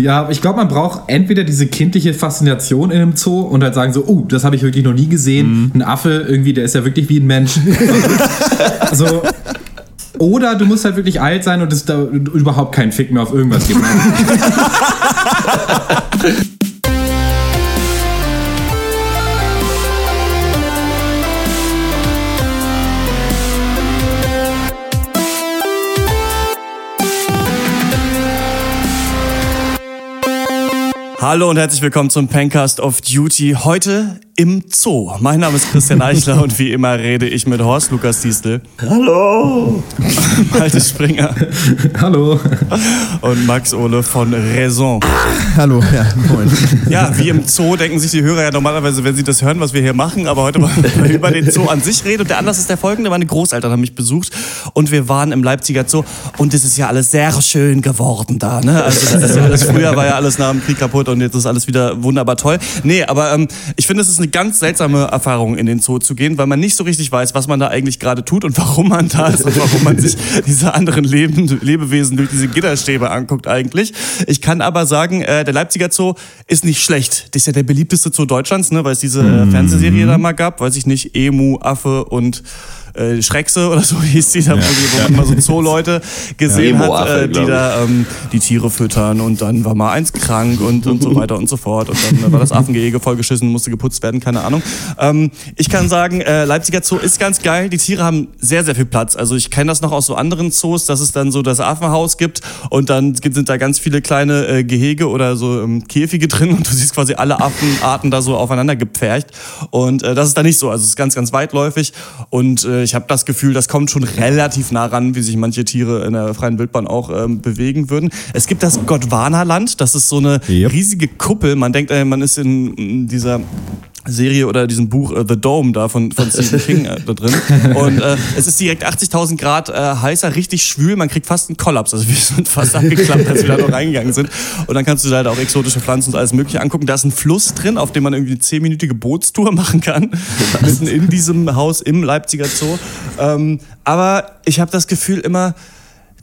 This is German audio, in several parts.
Ja, ich glaube, man braucht entweder diese kindliche Faszination in einem Zoo und halt sagen so, oh, das habe ich wirklich noch nie gesehen. Mhm. Ein Affe irgendwie, der ist ja wirklich wie ein Mensch. also, oder du musst halt wirklich alt sein und es da überhaupt keinen Fick mehr auf irgendwas geben. Hallo und herzlich willkommen zum Pencast of Duty. Heute im Zoo. Mein Name ist Christian Eichler und wie immer rede ich mit Horst Lukas Diestel. Hallo. Malte Springer. Hallo. Und Max Ole von Raison. Hallo, ja, moin. Ja, wie im Zoo denken sich die Hörer ja normalerweise, wenn sie das hören, was wir hier machen, aber heute wir über den Zoo an sich reden. Und der Anlass ist der folgende, meine Großeltern haben mich besucht und wir waren im Leipziger Zoo und es ist ja alles sehr schön geworden da. Ne? Also das ist ja alles, früher war ja alles nach dem Krieg kaputt und jetzt ist alles wieder wunderbar toll. Nee, aber ähm, ich finde, es ist eine ganz seltsame Erfahrung, in den Zoo zu gehen, weil man nicht so richtig weiß, was man da eigentlich gerade tut und warum man da ist und warum man sich diese anderen Leben, Lebewesen durch diese Gitterstäbe anguckt eigentlich. Ich kann aber sagen, äh, der Leipziger Zoo ist nicht schlecht. Das ist ja der beliebteste Zoo Deutschlands, ne, weil es diese äh, Fernsehserie da mal gab, weiß ich nicht, Emu, Affe und äh, Schreckse oder so hieß die, da, ja. wo man mal so Zoo-Leute gesehen ja, hat, äh, die da ähm, die Tiere füttern und dann war mal eins krank und, und so weiter und so fort und dann war das Affengehege vollgeschissen, musste geputzt werden, keine Ahnung. Ähm, ich kann sagen, äh, Leipziger Zoo ist ganz geil, die Tiere haben sehr, sehr viel Platz. Also ich kenne das noch aus so anderen Zoos, dass es dann so das Affenhaus gibt und dann sind da ganz viele kleine äh, Gehege oder so ähm, Käfige drin und du siehst quasi alle Affenarten da so aufeinander gepfercht und äh, das ist da nicht so, also es ist ganz, ganz weitläufig und äh, ich habe das Gefühl, das kommt schon relativ nah ran, wie sich manche Tiere in der freien Wildbahn auch ähm, bewegen würden. Es gibt das Gondwana-Land, das ist so eine yep. riesige Kuppel. Man denkt, äh, man ist in, in dieser Serie oder diesem Buch uh, The Dome da von, von Stephen King äh, da drin. Und äh, es ist direkt 80.000 Grad äh, heißer, richtig schwül. Man kriegt fast einen Kollaps. Also wir sind fast abgeklappt, als wir da noch reingegangen sind. Und dann kannst du da halt auch exotische Pflanzen und alles Mögliche angucken. Da ist ein Fluss drin, auf dem man irgendwie eine zehnminütige Bootstour machen kann. Mitten in diesem Haus im Leipziger Zoo. Ähm, aber ich habe das Gefühl immer,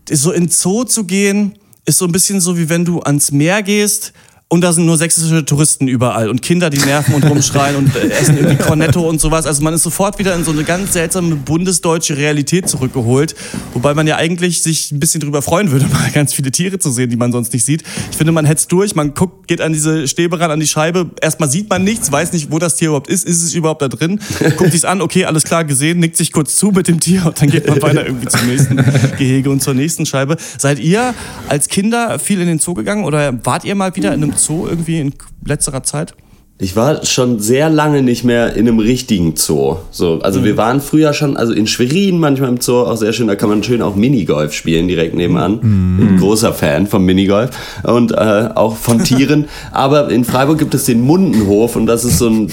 so in Zoo zu gehen, ist so ein bisschen so, wie wenn du ans Meer gehst und da sind nur sächsische Touristen überall und Kinder, die nerven und rumschreien und äh, essen irgendwie Cornetto und sowas. Also man ist sofort wieder in so eine ganz seltsame bundesdeutsche Realität zurückgeholt, wobei man ja eigentlich sich ein bisschen drüber freuen würde, mal ganz viele Tiere zu sehen, die man sonst nicht sieht. Ich finde, man hetzt durch, man guckt, geht an diese Stäbe ran, an die Scheibe. Erstmal sieht man nichts, weiß nicht, wo das Tier überhaupt ist, ist es überhaupt da drin, guckt sich's an, okay, alles klar gesehen, nickt sich kurz zu mit dem Tier und dann geht man weiter irgendwie zum nächsten Gehege und zur nächsten Scheibe. Seid ihr als Kinder viel in den Zoo gegangen oder wart ihr mal wieder in einem Zoo irgendwie in letzterer Zeit? Ich war schon sehr lange nicht mehr in einem richtigen Zoo. So, also mhm. wir waren früher schon, also in Schwerin manchmal im Zoo auch sehr schön. Da kann man schön auch Minigolf spielen direkt nebenan. Mhm. Bin großer Fan vom Minigolf und äh, auch von Tieren. aber in Freiburg gibt es den Mundenhof und das ist so ein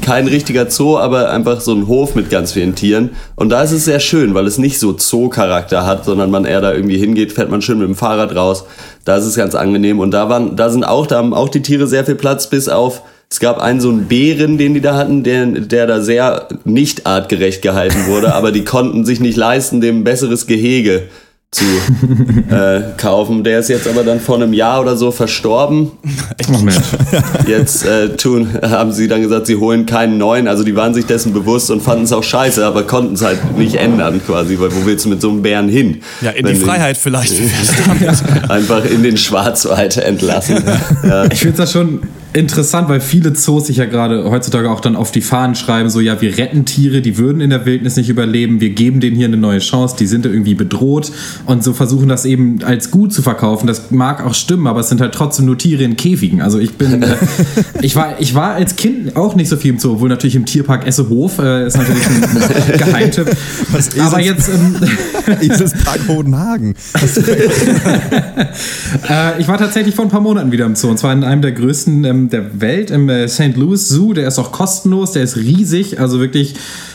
kein richtiger Zoo, aber einfach so ein Hof mit ganz vielen Tieren. Und da ist es sehr schön, weil es nicht so Zoo-Charakter hat, sondern man eher da irgendwie hingeht, fährt man schön mit dem Fahrrad raus. Da ist es ganz angenehm und da waren, da sind auch, da haben auch die Tiere sehr viel Platz, bis auf es gab einen so einen Bären, den die da hatten, der, der da sehr nicht artgerecht gehalten wurde, aber die konnten sich nicht leisten, dem besseres Gehege zu äh, kaufen. Der ist jetzt aber dann vor einem Jahr oder so verstorben. Oh Mensch. Jetzt äh, tun, haben sie dann gesagt, sie holen keinen neuen. Also die waren sich dessen bewusst und fanden es auch scheiße, aber konnten es halt nicht ändern quasi, weil wo willst du mit so einem Bären hin? Ja, in die Freiheit vielleicht. einfach in den Schwarzwald entlassen. Ja. Ich finde das schon interessant, weil viele Zoos sich ja gerade heutzutage auch dann auf die Fahnen schreiben, so ja, wir retten Tiere, die würden in der Wildnis nicht überleben, wir geben denen hier eine neue Chance, die sind irgendwie bedroht und so versuchen das eben als gut zu verkaufen. Das mag auch stimmen, aber es sind halt trotzdem nur Tiere in Käfigen. Also ich bin, äh, ich war, ich war als Kind auch nicht so viel im Zoo, obwohl natürlich im Tierpark Essehof äh, ist natürlich ein Geheimtipp. Was aber jetzt ähm, Eselspark Hodenhagen. äh, ich war tatsächlich vor ein paar Monaten wieder im Zoo und zwar in einem der größten ähm, der Welt, im äh, St. Louis Zoo. Der ist auch kostenlos, der ist riesig, also wirklich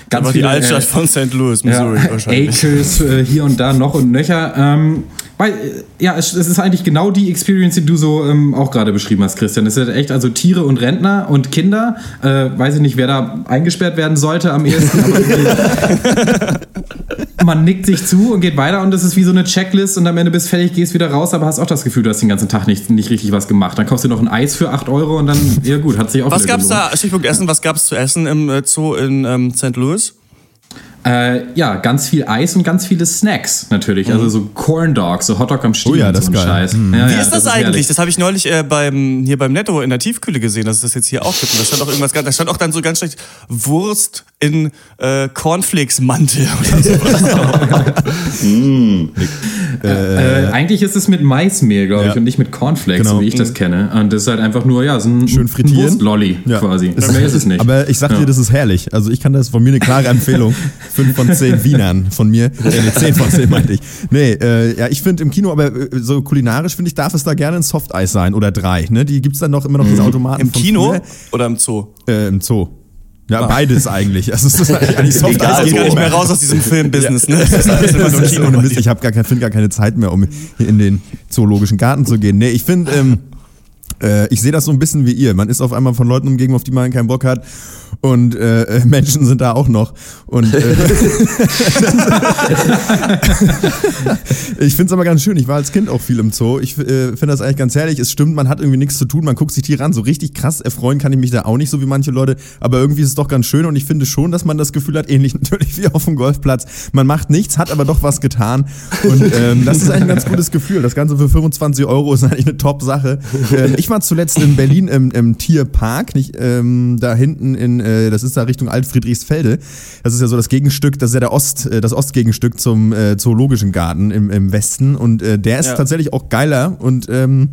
ganz Aber viele, die Altstadt äh, von St. Louis, Missouri ja, wahrscheinlich. Acres äh, hier und da noch und nöcher. Ähm, Weil, äh, ja, es, es ist eigentlich genau die Experience, die du so ähm, auch gerade beschrieben hast, Christian. Es sind echt also Tiere und Rentner und Kinder. Äh, weiß ich nicht, wer da eingesperrt werden sollte am ehesten. Man nickt sich zu und geht weiter und es ist wie so eine Checklist und am Ende bist fertig, gehst wieder raus, aber hast auch das Gefühl, du hast den ganzen Tag nicht, nicht richtig was gemacht. Dann kaufst du noch ein Eis für 8 Euro und dann, ja gut, hat sich auch Was gab's gelohnt. da, Stichpunkt Essen, was gab's zu essen im äh, Zoo in ähm, St. Louis? Äh, ja, ganz viel Eis und ganz viele Snacks natürlich. Also so Corn Dogs, so Hotdog am Stiel Oh ja, und das so ein ist geil. Scheiß. Mhm. Ja, Wie ja, ist das, eigentlich? herrlich. Das habe ich neulich äh, beim, hier beim Netto in der Tiefkühle gesehen, dass es das jetzt hier auch gibt. Und da stand auch irgendwas, ganz- da stand auch dann so ganz schlecht Wurst in äh, Cornflakes-Mantel oder sowas. Äh, eigentlich ist es mit Maismehl, glaube ich, Ja. und nicht mit Cornflakes, Genau. so wie ich das kenne. Und das ist halt einfach nur, ja, so ein, Schön frittieren. ein Wurstlolli Ja. quasi. Es- Mehr ist es nicht. Aber ich sag dir, Ja. das ist herrlich. Also ich kann das von mir eine klare Empfehlung. Fünf von zehn Wienern von mir. Äh, zehn von zehn meinte ich. Nee, äh, ja, ich finde im Kino, aber äh, so kulinarisch finde ich, darf es da gerne ein Softeis sein oder drei. Ne? Die gibt's dann noch immer noch diese Automaten Im Kino früher. oder im Zoo? Äh, Im Zoo. Ja, beides eigentlich. Also es ist eigentlich Softeis Egal, Ich wo. gar nicht mehr raus aus diesem Filmbusiness. Ne? Das ist alles immer ist Kino. ohne Mist. Ich habe gar gar keine Zeit mehr, um hier in den zoologischen Garten zu gehen. Nee, ich finde, ähm, äh, ich sehe das so ein bisschen wie ihr. Man ist auf einmal von Leuten umgeben, auf die man keinen Bock hat. Und äh, äh, Menschen sind da auch noch. Und äh, ich finde es aber ganz schön. Ich war als Kind auch viel im Zoo. Ich äh, finde das eigentlich ganz herrlich. Es stimmt, man hat irgendwie nichts zu tun. Man guckt sich Tiere an. So richtig krass erfreuen kann ich mich da auch nicht, so wie manche Leute. Aber irgendwie ist es doch ganz schön. Und ich finde schon, dass man das Gefühl hat, ähnlich natürlich wie auf dem Golfplatz. Man macht nichts, hat aber doch was getan. Und ähm, das ist eigentlich ein ganz gutes Gefühl. Das Ganze für 25 Euro ist eigentlich eine Top-Sache. Ähm, ich war zuletzt in Berlin im, im Tierpark, nicht ähm, da hinten in, äh, das ist da Richtung Altfriedrichsfelde. Das ist ja so das Gegenstück, das ist ja der Ost, äh, das Ostgegenstück zum äh, Zoologischen Garten im, im Westen. Und äh, der ist Ja. tatsächlich auch geiler und ähm,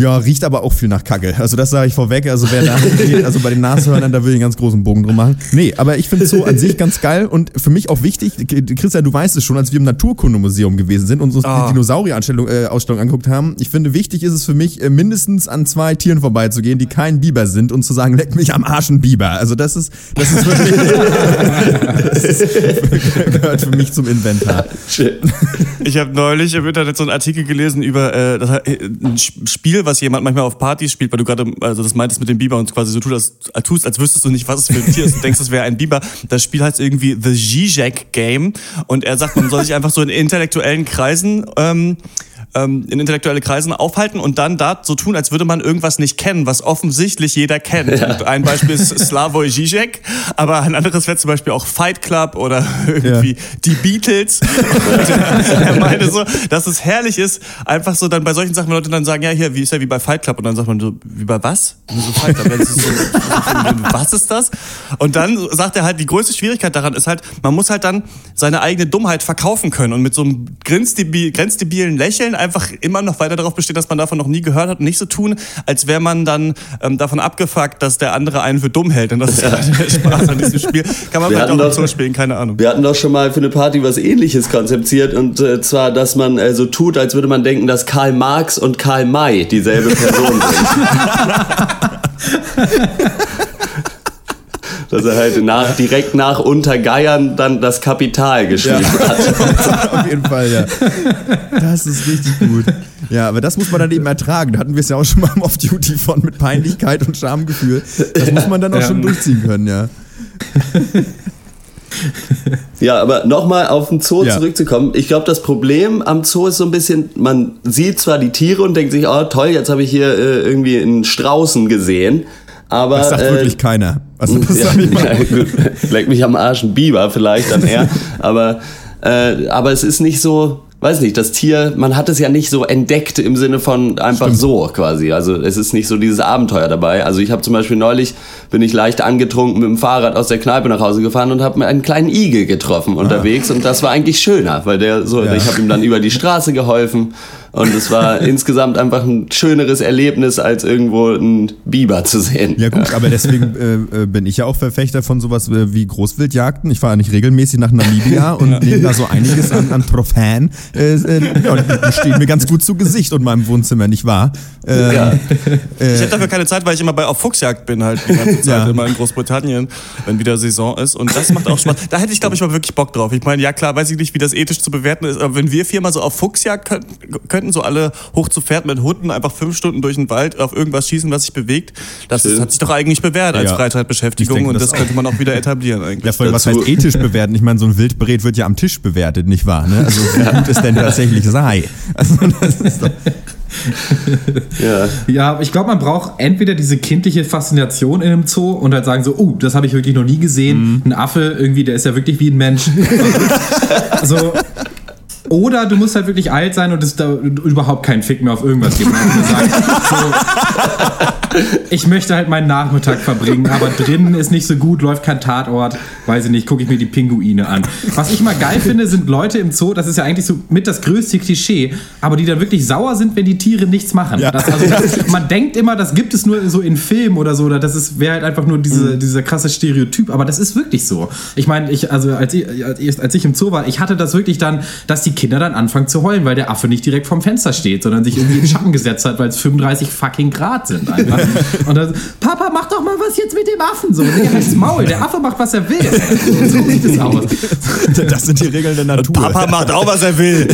ja, riecht aber auch viel nach Kacke. Also das sage ich vorweg. Also wer da geht, also bei den Nashörnern, da würde ich einen ganz großen Bogen drum machen. Nee, aber ich finde so an sich ganz geil und für mich auch wichtig, Christian, du weißt es schon, als wir im Naturkundemuseum gewesen sind und uns Ah. die Dinosaurier-Ausstellung äh, angeguckt haben, ich finde, wichtig ist es für mich, äh, mindestens an zwei Tieren vorbeizugehen, die kein Biber sind und zu sagen, leck mich am Arsch ein Biber. Also das ist, das ist wirklich, das ist, gehört für mich zum Inventar. Ich habe neulich im Internet so einen Artikel gelesen über äh, das, äh, ein Spiel, was jemand manchmal auf Partys spielt, weil du gerade also das meintest mit dem Biber und quasi so tust, als, tust, als wüsstest du nicht, was es für ein Tier ist und denkst, es wäre ein Biber. Das Spiel heißt irgendwie The Zizek Game und er sagt, man soll sich einfach so in intellektuellen Kreisen ähm, ähm, in intellektuelle Kreisen aufhalten und dann da so tun, als würde man irgendwas nicht kennen, was offensichtlich jeder kennt. Und ein Beispiel ist Slavoj Žižek, aber ein anderes wäre zum Beispiel auch Fight Club oder irgendwie die Beatles. Und er meinte so, dass es herrlich ist, einfach so dann bei solchen Sachen, wenn Leute dann sagen, ja, hier, wie ist ja wie bei Fight Club und dann sagt man so, wie bei was? So Fight Club, ja, ist so, was ist das? Und dann sagt er halt, die größte Schwierigkeit daran ist halt, man muss halt dann seine eigene Dummheit verkaufen können und mit so einem grenzdebil, grenzdebilen Lächeln einfach immer noch weiter darauf besteht, dass man davon noch nie gehört hat und nicht so tun, als wäre man dann ähm, davon abgefuckt, dass der andere einen für dumm hält. Und das ist ja der Spaß an diesem Spiel. Kann man Wir vielleicht hatten auch doch- Zoo spielen, keine Ahnung. Wir hatten doch schon mal für eine Party was ähnliches konzeptiert und äh, zwar, dass man äh, so tut, als würde man denken, dass Karl Marx und Karl May dieselbe Person sind. dass er halt nach, direkt nach Untergeiern dann das Kapital geschrieben hat. Auf jeden Fall, ja. Das ist richtig gut. Ja, aber das muss man dann eben ertragen. Da hatten wir es ja auch schon mal im Off-Duty von mit Peinlichkeit und Schamgefühl. Das muss man dann auch Ja. schon durchziehen können, ja. Ja, aber nochmal auf den Zoo Ja. zurückzukommen. Ich glaube, das Problem am Zoo ist so ein bisschen, man sieht zwar die Tiere und denkt sich, oh toll, jetzt habe ich hier äh, irgendwie einen Straußen gesehen. Aber Das sagt äh, wirklich keiner. Also das ja, ja, gut. Leck mich am Arsch ein Biber vielleicht dann eher. aber, äh, aber es ist nicht so, weiß nicht, das Tier, man hat es ja nicht so entdeckt im Sinne von einfach so quasi. Also es ist nicht so dieses Abenteuer dabei. Also ich habe zum Beispiel neulich, bin ich leicht angetrunken mit dem Fahrrad aus der Kneipe nach Hause gefahren und habe mir einen kleinen Igel getroffen unterwegs und das war eigentlich schöner, weil der so, Ja. ich habe ihm dann über die Straße geholfen Und es war insgesamt einfach ein schöneres Erlebnis, als irgendwo einen Biber zu sehen. Ja gut, aber deswegen äh, äh, bin ich ja auch Verfechter von sowas äh, wie Großwildjagden. Ich fahre ja nicht regelmäßig nach Namibia und nehme da so einiges an, an Trophäen. Äh, äh, ja, und die stehen mir ganz gut zu Gesicht und meinem Wohnzimmer, nicht wahr? Ähm, Ja. Ich hätte dafür keine Zeit, weil ich immer bei auf Fuchsjagd bin halt die ganze Zeit Ja. immer in Großbritannien, wenn wieder Saison ist und das macht auch Spaß. Da hätte ich glaube ich mal wirklich Bock drauf. Ich meine, ja klar, weiß ich nicht, wie das ethisch zu bewerten ist, aber wenn wir vier mal so auf Fuchsjagd könnten, könnten so alle hoch zu Pferd mit Hunden einfach fünf Stunden durch den Wald auf irgendwas schießen, was sich bewegt, das Schön. hat sich doch eigentlich bewährt als Ja. Freizeitbeschäftigung denke, und das das könnte man auch wieder etablieren eigentlich. Ja, vor allem, was heißt ethisch bewerten? Ich meine, so ein Wildbret wird ja am Tisch bewertet, nicht wahr? Ne? Also wie gut es denn tatsächlich sei. Also, das ist doch, Ja. Ja, ich glaube, man braucht entweder diese kindliche Faszination in einem Zoo und halt sagen so, oh, das habe ich wirklich noch nie gesehen. Ein Affe irgendwie, der ist ja wirklich wie ein Mensch. so. Oder du musst halt wirklich alt sein und es da überhaupt keinen Fick mehr auf irgendwas geben. So, ich möchte halt meinen Nachmittag verbringen, aber drinnen ist nicht so gut, läuft kein Tatort, weiß ich nicht, gucke ich mir die Pinguine an. Was ich mal geil finde, sind Leute im Zoo, das ist ja eigentlich so mit das größte Klischee, aber die dann wirklich sauer sind, wenn die Tiere nichts machen. Ja. Das, also, das, man denkt immer, das gibt es nur so in Filmen oder so, oder das wäre halt einfach nur diese, dieser krasse Stereotyp, aber das ist wirklich so. Ich meine, ich, also als ich, als ich- als ich im Zoo war, ich hatte das wirklich dann, dass die Kinder dann anfangen zu heulen, weil der Affe nicht direkt vorm Fenster steht, sondern sich irgendwie in den Schatten gesetzt hat, weil es 35 fucking Grad sind einfach. Und dann, Papa, mach doch mal was jetzt mit dem Affen so. Der halt's Maul, der Affe macht, was er will. So, so sieht es aus. das sind die Regeln der Natur. Papa macht auch, was er will.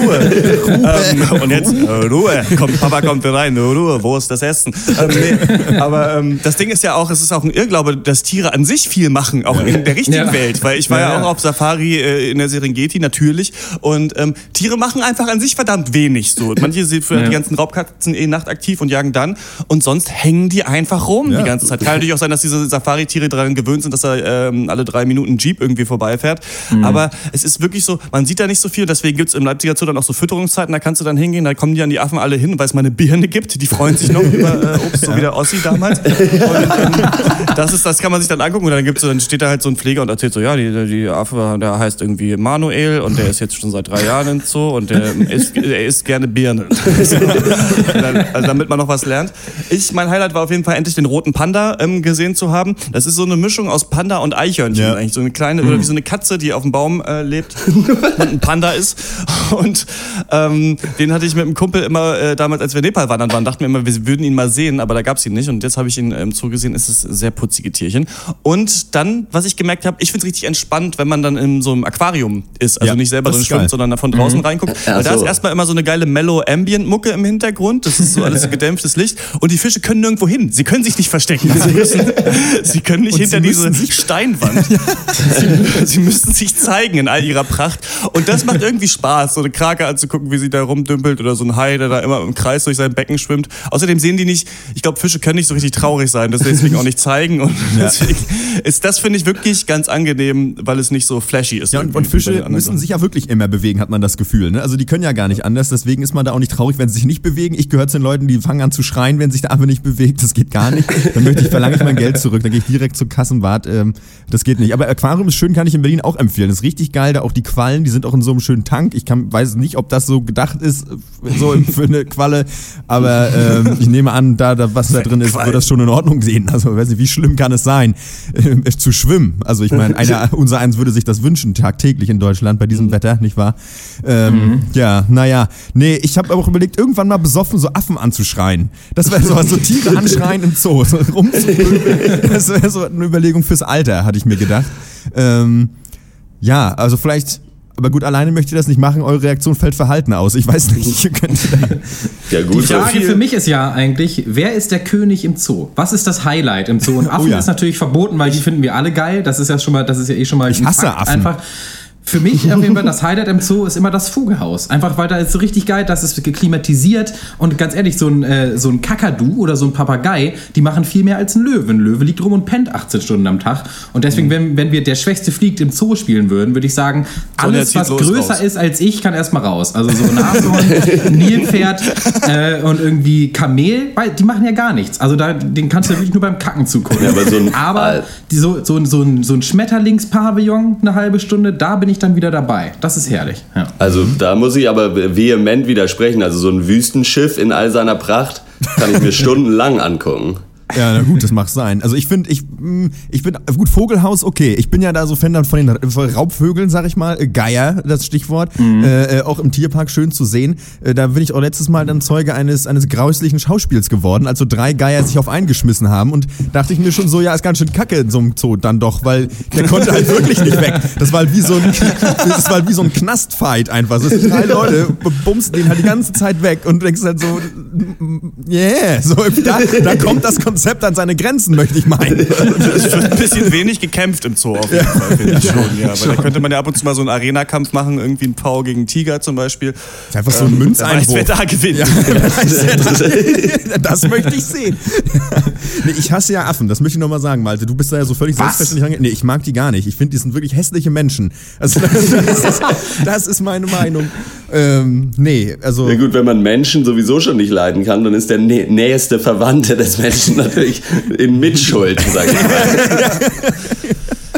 Ruhe. Ähm, und jetzt äh, Ruhe. Kommt, Papa kommt rein. Ruhe. Wo ist das Essen? Ähm, nee. Aber ähm, das Ding ist ja auch, es ist auch ein Irrglaube, dass Tiere an sich viel machen, auch in der richtigen Ja. Welt. Weil ich war ja, Ja, ja. auch auf Safari äh, in der Serengeti natürlich. Und ähm, Tiere machen einfach an sich verdammt wenig. So. Manche sind für Ja. die ganzen Raubkatzen eh nachtaktiv und jagen dann. Und sonst hängen die einfach rum Ja. die ganze Zeit. Kann natürlich auch sein, dass diese Safari-Tiere daran gewöhnt sind, dass da ähm, alle drei Minuten ein Jeep irgendwie vorbeifährt. Aber es ist wirklich so, man sieht da nicht so viel. Deswegen gibt es im Leipziger Zoo dann auch so Fütterungszeiten. Da kannst du dann hingehen, da kommen die an die Affen alle hin, weil es mal eine Birne gibt. Die freuen sich noch über äh, Obst, so wie der Ossi damals. Und, ähm, das, ist, das kann man sich dann angucken. Und dann, gibt's, dann steht da halt so ein Pfleger und erzählt so, ja, die, die Affe, der heißt irgendwie Manuel und der ist jetzt schon seit drei Jahren im Zoo und der isst, er isst gerne Birnen. Also damit man noch was lernt. Ich, mein Highlight war auf jeden Fall endlich den roten Panda ähm, gesehen zu haben. Das ist so eine Mischung aus Panda und Eichhörnchen Ja. eigentlich. So eine kleine, oder wie so eine Katze, die auf dem Baum äh, lebt und ein Panda ist. Und ähm, den hatte ich mit einem Kumpel immer äh, damals, als wir in Nepal wandern waren, dachten wir immer, wir würden ihn mal sehen, aber da gab es ihn nicht. Und jetzt habe ich ihn im Zoo gesehen, ist es sehr putzige Tierchen. Und dann, was ich gemerkt habe, ich finde es richtig entspannt, wenn man dann in so einem Aquarium ist. Also Ja, nicht selber drin ist geil. Sondern von draußen reinguckt. Ach Weil da ist so. erstmal immer so eine geile Mellow Ambient Mucke im Hintergrund. Das ist so alles gedämpftes Licht. Und die Fische können nirgendwo hin. Sie können sich nicht verstecken. Sie, müssen, sie können nicht Und hinter diese Steinwand. sie, sie müssen sich zeigen in all ihrer Pracht. Und das macht irgendwie Spaß, so eine Krake anzugucken, wie sie da rumdümpelt oder so ein Hai, der da immer im Kreis durch sein Becken schwimmt. Außerdem sehen die nicht, ich glaube, Fische können nicht so richtig traurig sein, das deswegen auch nicht zeigen. Und deswegen ist das, finde ich, wirklich ganz angenehm, weil es nicht so flashy ist. Ja, und, und Fische müssen sich ja wirklich immer bewegen, hat man das Gefühl. Ne? Also die können ja gar nicht anders, deswegen ist man da auch nicht traurig, wenn sie sich nicht bewegen. Ich gehöre zu den Leuten, die fangen an zu schreien, wenn sich der Affe nicht bewegt. Das geht gar nicht. Dann möchte ich, verlange ich mein Geld zurück. Dann gehe ich direkt zum Kassenwart. Ähm, das geht nicht. Aber Aquarium ist schön, kann ich in Berlin auch empfehlen. Das ist richtig geil. Da auch die Quallen, die sind auch in so einem schönen Tank. Ich kann, weiß nicht, ob das so gedacht ist, so für eine Qualle. Aber ähm, ich nehme an, da, da was da drin ist, wird das schon in Ordnung sehen. Also weiß nicht, wie schlimm kann es sein, äh, zu schwimmen? Also ich meine, unser eins würde sich das wünschen, tagtäglich in Deutschland bei diesem Wetter, nicht wahr? Ähm, Ja, naja. Nee, ich habe auch überlegt, irgendwann mal besoffen so Affen anzuschreien. Das wäre so, so Tiere anschreien im Zoo, so. Das wäre so eine Überlegung fürs Alter, hatte ich mir gedacht. Ähm, ja, also vielleicht, aber gut, alleine möchte ich das nicht machen. Eure Reaktion fällt verhalten aus. Ich weiß nicht. Ihr könnt Ja, Die gut, so Frage für mich ist ja eigentlich, wer ist der König im Zoo? Was ist das Highlight im Zoo? Und Affen Oh ja. ist natürlich verboten, weil die finden wir alle geil. Das ist ja schon mal, das ist ja eh schon mal Ich ein hasse Fakt Affen. einfach. Für mich auf jeden Fall das Highlight im Zoo ist immer das Vogelhaus. Einfach weil da ist so richtig geil, das ist geklimatisiert und ganz ehrlich, so ein, äh, so ein Kakadu oder so ein Papagei, die machen viel mehr als ein Löwe. Ein Löwe liegt rum und pennt 18 Stunden am Tag. Und deswegen, wenn, wenn wir der Schwächste fliegt im Zoo spielen würden, würde ich sagen, alles, was größer raus. ist als ich, kann erstmal raus. Also so ein Nashorn, Nilpferd äh, und irgendwie Kamel, weil die machen ja gar nichts. Also da, den kannst du ja wirklich nur beim Kacken zugucken. Ja, aber so ein- aber die, so, so, so ein, so ein Schmetterlingspavillon eine halbe Stunde, da bin ich ich dann wieder dabei. Das ist herrlich. Ja. Also da muss ich aber vehement widersprechen. Also so ein Wüstenschiff in all seiner Pracht kann ich mir stundenlang angucken. Ja, na gut, das mag sein. Also ich finde, ich, mm, ich bin, gut, Vogelhaus, okay. Ich bin ja da so Fan von den Raubvögeln, sag ich mal. Äh, Geier, das Stichwort. Äh, äh, auch im Tierpark schön zu sehen. Äh, da bin ich auch letztes Mal dann Zeuge eines, eines grauslichen Schauspiels geworden, als so drei Geier sich auf einen geschmissen haben. Und dachte ich mir schon so, ja, ist ganz schön kacke in so einem Zoo dann doch, weil der konnte halt wirklich nicht weg. Das war halt wie so ein, das war halt wie so ein Knastfight einfach. So, drei Leute bumsen den halt die ganze Zeit weg und denkst halt so, yeah, so, da, da kommt das Konzept an seine Grenzen, möchte ich meinen. Es wird ein bisschen wenig gekämpft im Zoo auf jeden Fall, finde ich schon. Ja, aber da könnte man ja ab und zu mal so einen Arena-Kampf machen, irgendwie ein Pau gegen Tiger zum Beispiel. Einfach so ein weiß, Münzeinwurf. wer da gewinnt. Ja, das möchte ich sehen. Nee, ich hasse ja Affen, das möchte ich nochmal sagen, Malte. Du bist da ja so völlig selbstverständlich range. Nee, ich mag die gar nicht. Ich finde, die sind wirklich hässliche Menschen. Also, das, ist, das ist meine Meinung. Ähm, nee, also. Ja gut, wenn man Menschen sowieso schon nicht leiden kann, dann ist der nä nächste Verwandte des Menschen natürlich in Mitschuld, sag ich mal.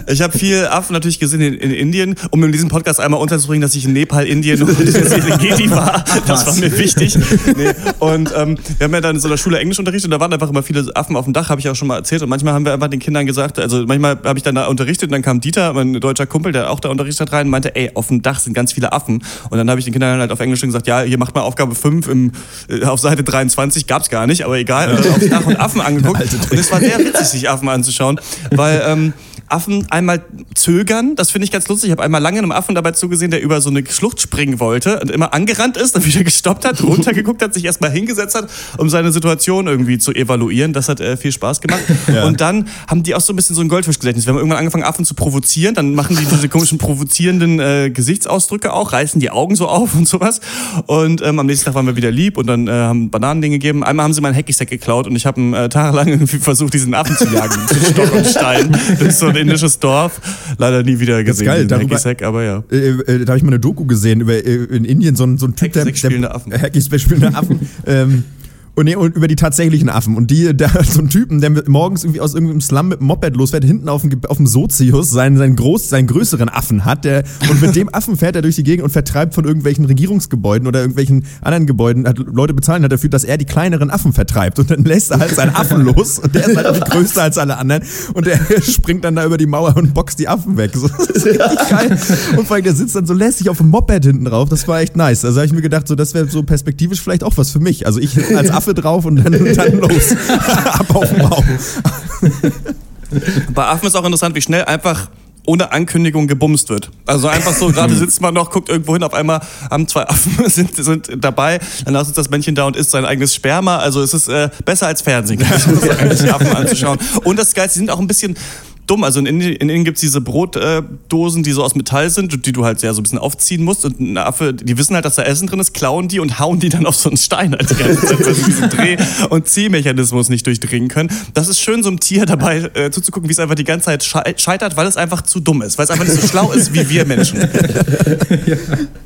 Ich habe viel Affen natürlich gesehen in, in Indien, um in diesem Podcast einmal unterzubringen, dass ich in Nepal, Indien und in Serengeti war. Das war mir wichtig. Nee. Und ähm, wir haben ja dann in so einer Schule Englisch unterrichtet und da waren einfach immer viele Affen auf dem Dach, habe ich auch schon mal erzählt. Und manchmal haben wir einfach den Kindern gesagt, also manchmal habe ich dann da unterrichtet und dann kam Dieter, mein deutscher Kumpel, der auch da unterrichtet hat, rein und meinte, ey, auf dem Dach sind ganz viele Affen. Und dann habe ich den Kindern halt auf Englisch gesagt, ja, hier macht mal Aufgabe 5 im, äh, auf Seite 23, gab's gar nicht, aber egal. Und dann aufs Dach und Affen angeguckt. Und es war sehr witzig, sich Affen anzuschauen, weil ähm, Affen einmal zögern, das finde ich ganz lustig. Ich habe einmal lange einem Affen dabei zugesehen, der über so eine Schlucht springen wollte und immer angerannt ist, dann wieder gestoppt hat, runtergeguckt hat, sich erstmal hingesetzt hat, um seine Situation irgendwie zu evaluieren. Das hat äh, viel Spaß gemacht. Und dann haben die auch so ein bisschen so ein Goldfischgedächtnis. Wir haben irgendwann angefangen, Affen zu provozieren, dann machen die diese komischen provozierenden äh, Gesichtsausdrücke auch, reißen die Augen so auf und sowas. Und ähm, am nächsten Tag waren wir wieder lieb und dann äh, haben Bananen denen gegeben. Einmal haben sie meinen Hackisack geklaut und ich habe äh, tagelang irgendwie versucht, diesen Affen zu jagen. Stock und Stein. Das ist so ein indisches Dorf. Leider nie wieder Das ist gesehen, geil, darüber- Hacky-Sack, aber ja. Äh, äh, da habe ich mal eine Doku gesehen über äh, in Indien so ein, so ein Typ, der, Hacky-Sack spielende Affen. Äh, Hacky-Sack spielende Affen. ähm, und, nee, und über die tatsächlichen Affen. Und die, da so ein Typen, der morgens irgendwie aus irgendeinem Slum mit dem Moped losfährt, hinten auf dem, auf dem Sozius seinen, seinen, groß, seinen größeren Affen hat. Der, und mit dem Affen fährt er durch die Gegend und vertreibt von irgendwelchen Regierungsgebäuden oder irgendwelchen anderen Gebäuden, hat Leute bezahlen hat dafür, dass er die kleineren Affen vertreibt. Und dann lässt er halt seinen Affen los und der ist halt größer als alle anderen. Und der springt dann da über die Mauer und boxt die Affen weg. So, das ist richtig geil. Und vor allem, der sitzt dann so lässig auf dem Moped hinten drauf. Das war echt nice. Also habe ich mir gedacht, so, das wäre so perspektivisch vielleicht auch was für mich. Also ich als Affe drauf und dann, dann los. Ab auf den Baum. Bei Affen ist auch interessant, wie schnell einfach ohne Ankündigung gebumst wird. Also einfach so, gerade sitzt man noch, guckt irgendwo hin, auf einmal haben zwei Affen sind, sind dabei, dann sitzt das Männchen da und isst sein eigenes Sperma. Also es ist äh, besser als Fernsehen, Affen anzuschauen. Und das Geilste, sie sind auch ein bisschen dumm. Also in Indien, in Indien gibt es diese Brotdosen, die so aus Metall sind, die du halt sehr so ein bisschen aufziehen musst. Und ein Affe, die wissen halt, dass da Essen drin ist, klauen die und hauen die dann auf so einen Stein halt die ganze Zeit, diesen Dreh- und Ziehmechanismus nicht durchdringen können. Das ist schön, so einem Tier dabei äh, zuzugucken, wie es einfach die ganze Zeit schei- scheitert, weil es einfach zu dumm ist, weil es einfach nicht so schlau ist wie wir Menschen.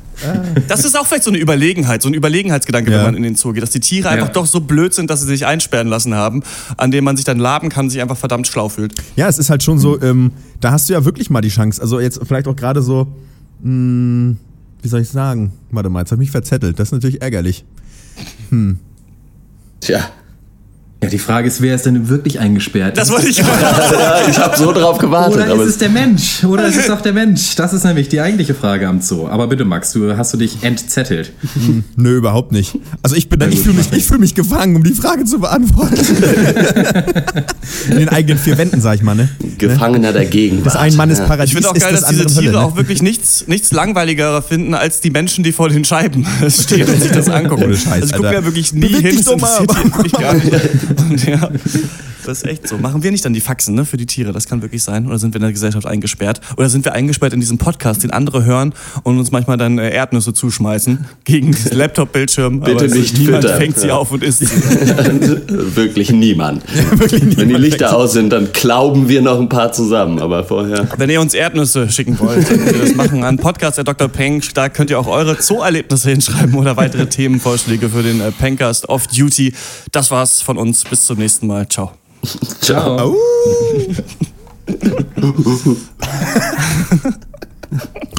Das ist auch vielleicht so eine Überlegenheit, so ein Überlegenheitsgedanke, Ja. wenn man in den Zoo geht, dass die Tiere einfach doch so blöd sind, dass sie sich einsperren lassen haben, an dem man sich dann laben kann, sich einfach verdammt schlau fühlt. Ja, es ist halt schon so, ähm, da hast du ja wirklich mal die Chance. Also jetzt vielleicht auch gerade so, mh, wie soll ich sagen? Warte mal, jetzt habe ich mich verzettelt. Das ist natürlich ärgerlich. Tja, Ja, die Frage ist, wer ist denn wirklich eingesperrt? Das wollte ich ja, ich habe so drauf gewartet. Oder aber ist es der Mensch? Oder ist es auch der Mensch? Das ist nämlich die eigentliche Frage am Zoo. Aber bitte, Max, du hast du dich entzettelt. Nö, überhaupt nicht. Also ich bin dann, ich fühle mich, ich fühl mich gefangen, um die Frage zu beantworten. In den eigenen vier Wänden, sag ich mal, ne? Gefangener der Gegenwart. Das ein Mann ist Ja. Paradies. Ich finde auch geil, dass diese anderen Tiere Hölle, auch wirklich nichts, nichts langweiliger finden als die Menschen, die vor den Scheiben stehen und sich das angucken. Ohne Scheiß, also ich gucke ja wirklich nie Beweg hin, dich das doch mal. Interessiert die das ist echt so. Machen wir nicht dann die Faxen ne, für die Tiere? Das kann wirklich sein. Oder sind wir in der Gesellschaft eingesperrt? Oder sind wir eingesperrt in diesem Podcast, den andere hören und uns manchmal dann äh, Erdnüsse zuschmeißen gegen den Laptop-Bildschirm? Bitte aber nicht Niemand füttern. fängt sie Ja. auf und isst sie. Wirklich niemand. Wirklich Wenn die niemand Lichter aus sind, dann klauben wir noch ein paar zusammen. Aber vorher. Wenn ihr uns Erdnüsse schicken wollt, dann könnt ihr das machen an Podcast der Dr. Peng. Da könnt ihr auch eure Zoo-Erlebnisse hinschreiben oder weitere Themenvorschläge für den äh, Pencast Off Duty. Das war's von uns. Bis zum nächsten Mal. Ciao. Ciao. Hein. Ciao.